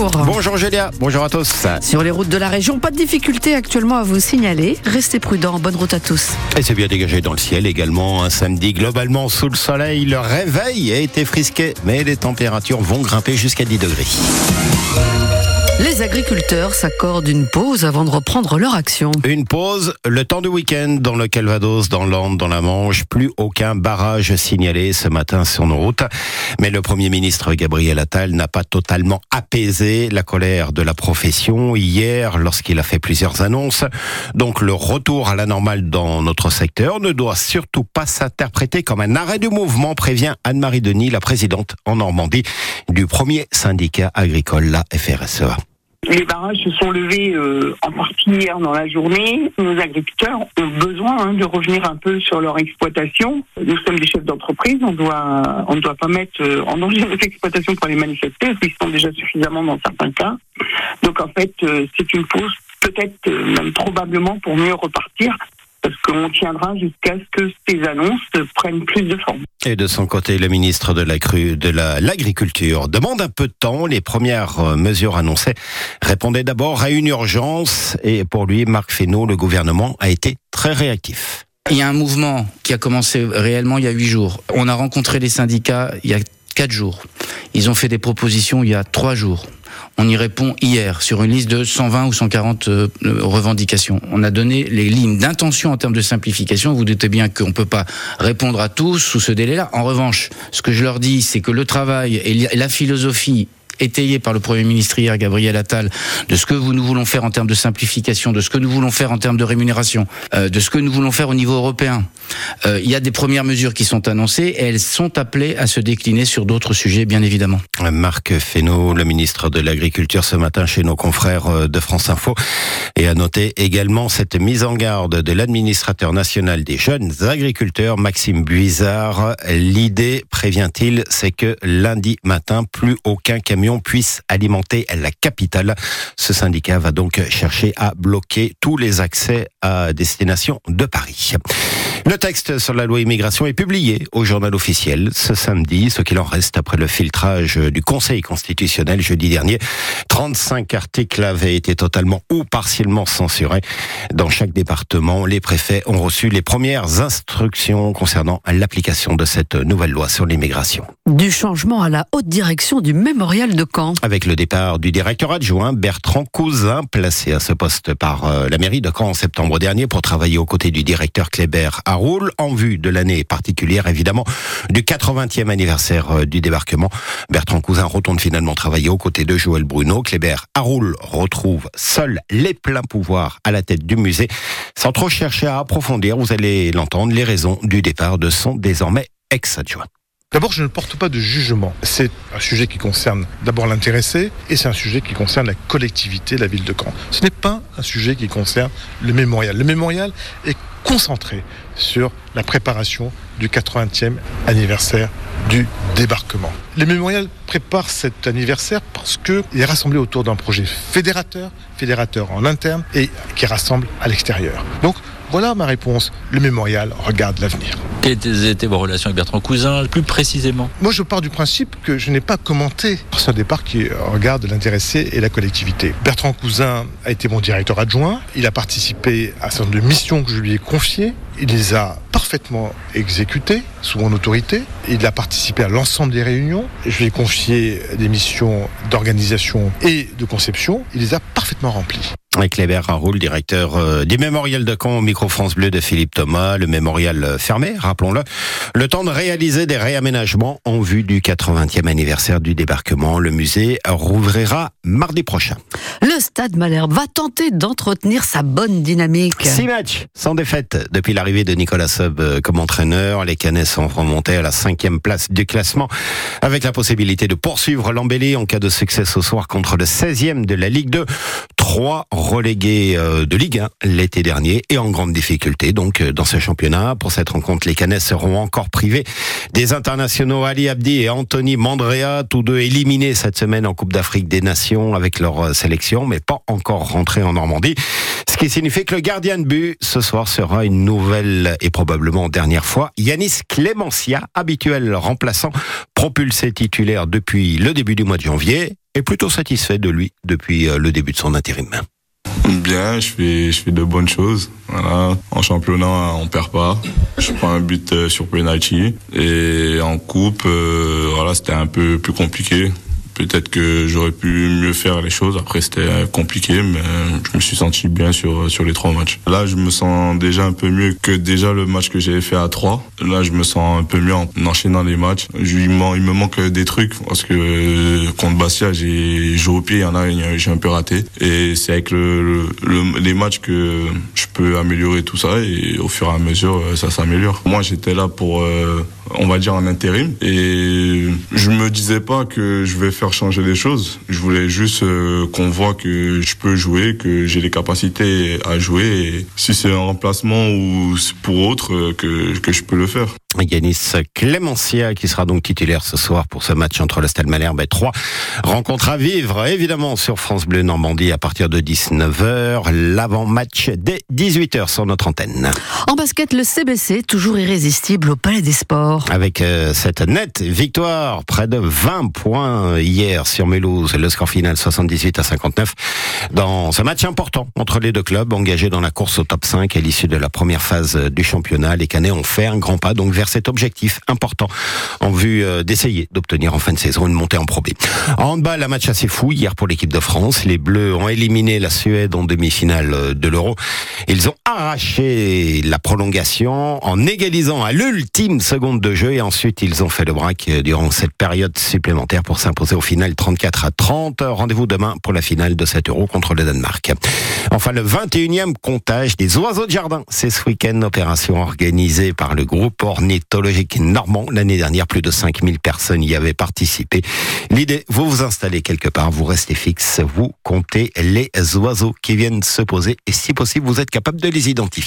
bonjour. Bonjour Julia, bonjour à tous. Sur les routes de la région, pas de difficulté actuellement à vous signaler. Restez prudents, bonne route à tous. Et c'est bien dégagé dans le ciel également. Un samedi globalement sous le soleil. Le réveil a été frisqué, mais les températures vont grimper jusqu'à 10 degrés. Les agriculteurs s'accordent une pause avant de reprendre leur action. Une pause, le temps du week-end dans le Calvados, dans l'Ande, dans la Manche. Plus aucun barrage signalé ce matin sur nos routes. Mais le Premier ministre Gabriel Attal n'a pas totalement apaisé la colère de la profession hier lorsqu'il a fait plusieurs annonces. Donc le retour à la normale dans notre secteur ne doit surtout pas s'interpréter comme un arrêt du mouvement, prévient Anne-Marie Denis, la présidente en Normandie du premier syndicat agricole, la FRSEA. Les barrages se sont levés euh, en partie hier dans la journée. Nos agriculteurs ont besoin hein, de revenir un peu sur leur exploitation. Nous sommes des chefs d'entreprise, on doit on ne doit pas mettre euh, en danger notre exploitation pour les manifester, parce qu'ils sont déjà suffisamment dans certains cas. Donc en fait, euh, c'est une pause peut-être même probablement pour mieux repartir parce qu'on tiendra jusqu'à ce que ces annonces prennent plus de forme. Et de son côté, le ministre de l'Agriculture demande un peu de temps. Les premières euh, mesures annoncées répondaient d'abord à une urgence et pour lui, Marc Fesneau, le gouvernement a été très réactif. Il y a un mouvement qui a commencé réellement il y a huit jours. On a rencontré les syndicats il y a quatre jours. Ils ont fait des propositions il y a trois jours. On y répond hier sur une liste de 120 ou 140 euh, revendications. On a donné les lignes d'intention en termes de simplification. Vous doutez bien qu'on ne peut pas répondre à tous sous ce délai-là. En revanche, ce que je leur dis, c'est que le travail et la philosophie étayé par le Premier ministre hier, Gabriel Attal, de ce que nous voulons faire en termes de simplification, de ce que nous voulons faire en termes de rémunération, euh, de ce que nous voulons faire au niveau européen. Euh, il y a des premières mesures qui sont annoncées et elles sont appelées à se décliner sur d'autres sujets, bien évidemment. Marc Fesneau, le ministre de l'Agriculture, ce matin chez nos confrères euh, de France Info, et a noté également cette mise en garde de l'administrateur national des jeunes agriculteurs, Maxime Buizard. L'idée, prévient-il, c'est que lundi matin, plus aucun camion puisse alimenter la capitale. Ce syndicat va donc chercher à bloquer tous les accès à destination de Paris. Le texte sur la loi immigration est publié au journal officiel ce samedi, ce qu'il en reste après le filtrage du Conseil constitutionnel jeudi dernier. 35 articles avaient été totalement ou partiellement censurés. Dans chaque département, les préfets ont reçu les premières instructions concernant l'application de cette nouvelle loi sur l'immigration. Du changement à la haute direction du mémorial de Caen. Avec le départ du directeur adjoint Bertrand Cousin, placé à ce poste par euh, la mairie de Caen en septembre dernier pour travailler aux côtés du directeur Kléber En vue de l'année particulière évidemment du 80e anniversaire euh, du débarquement. Bertrand Cousin retourne finalement travailler aux côtés de Joël Bruno. Kléber Haroul retrouve seul les pleins pouvoirs à la tête du musée. Sans trop chercher à approfondir, vous allez l'entendre, les raisons du départ de son désormais ex-adjoint. D'abord, je ne porte pas de jugement. C'est un sujet qui concerne d'abord l'intéressé et c'est un sujet qui concerne la collectivité, la ville de Caen. Ce n'est pas un sujet qui concerne le mémorial. Le mémorial est concentré sur la préparation du 80e anniversaire du débarquement. Le mémorial prépare cet anniversaire parce qu'il est rassemblé autour d'un projet fédérateur, fédérateur en interne et qui rassemble à l'extérieur. Voilà ma réponse. Le mémorial regarde l'avenir. Quelles étaient vos relations avec Bertrand Cousin, plus précisément Moi, je pars du principe que je n'ai pas commenté. Un départ qui regarde l'intéressé et la collectivité. Bertrand Cousin a été mon directeur adjoint. Il a participé à un certain nombre de missions que je lui ai confiées. Il les a parfaitement exécutées sous mon autorité. Il a participé à l'ensemble des réunions. Je lui ai confié des missions d'organisation et de conception. Il les a parfaitement remplies. Avec Kléber Raoul, directeur euh, du mémorial de Caen au micro France Bleu de Philippe Thomas, le mémorial euh, fermé, rappelons-le. Le temps de réaliser des réaménagements en vue du 80e anniversaire du débarquement. Le musée rouvrira mardi prochain. Le Stade Malherbe va tenter d'entretenir sa bonne dynamique. Six matchs sans défaite depuis l'arrivée de Nicolas Sub euh, comme entraîneur. Les Canets sont remontés à la cinquième place du classement avec la possibilité de poursuivre l'embellie en cas de succès ce soir contre le 16e de la Ligue 2. Trois relégués euh, de Ligue 1 l'été dernier et en grande difficulté donc euh, dans ce championnat. Pour cette rencontre, les Canets seront encore privés des internationaux Ali Abdi et Anthony Mandrea, tous deux éliminés cette semaine en Coupe d'Afrique des Nations avec leur euh, sélection, mais pas encore rentrés en Normandie. Ce qui signifie que le gardien de but ce soir sera une nouvelle et probablement dernière fois Yanis Clémencia, habituel remplaçant, propulsé titulaire depuis le début du mois de janvier. Est plutôt satisfait de lui depuis euh, le début de son intérim. Bien, je fais, je fais de bonnes choses. Voilà. En championnat, on perd pas. Je prends un but euh, sur penalty. Et en coupe, euh, voilà, c'était un peu plus compliqué. Peut-être que j'aurais pu mieux faire les choses. Après, c'était compliqué, mais je me suis senti bien sur, sur les trois matchs. Là, je me sens déjà un peu mieux que déjà le match que j'avais fait à 3. Là, je me sens un peu mieux en enchaînant les matchs. Il, me manque des trucs parce que contre Bastia, j'ai joué au pied, il y en a, j'ai un peu raté. Et c'est avec le, le, les matchs que je peux améliorer tout ça et au fur et à mesure, ça s'améliore. Moi, j'étais là pour, euh, on va dire, en intérim et je me disais pas que je vais faire changer les choses. Je voulais juste euh, qu'on voit que je peux jouer, que j'ai les capacités à jouer. Et si c'est un remplacement ou pour autre, euh, que, que je peux le faire. Yanis Clémencia qui sera donc titulaire ce soir pour ce match entre le Stade Malherbe et 3. Rencontre à vivre évidemment sur France Bleu Normandie à partir de 19h. L'avant-match dès 18h sur notre antenne. En basket, le CBC toujours irrésistible au Palais des Sports. Avec euh, cette nette victoire, près de 20 points hier sur Mélouse, le score final 78 à 59 dans ce match important entre les deux clubs engagés dans la course au top 5 à l'issue de la première phase du championnat. Les Canets ont fait un grand pas donc vers cet objectif important en vue euh, d'essayer d'obtenir en fin de saison une montée en Pro B. En handball, un match assez fou hier pour l'équipe de France. Les Bleus ont éliminé la Suède en demi-finale euh, de l'Euro. Ils ont arraché la prolongation en égalisant à l'ultime seconde de jeu et ensuite ils ont fait le braque euh, durant cette période supplémentaire pour s'imposer au final 34 à 30. Rendez-vous demain pour la finale de cet Euro contre le Danemark. Enfin, le 21e comptage des oiseaux de jardin. C'est ce week-end, opération organisée par le groupe ornithologique normand. L'année dernière, plus de 5000 personnes y avaient participé. L'idée, vous vous installez quelque part, vous restez fixe, vous comptez les oiseaux qui viennent se poser et si possible, vous êtes capable de les identifier.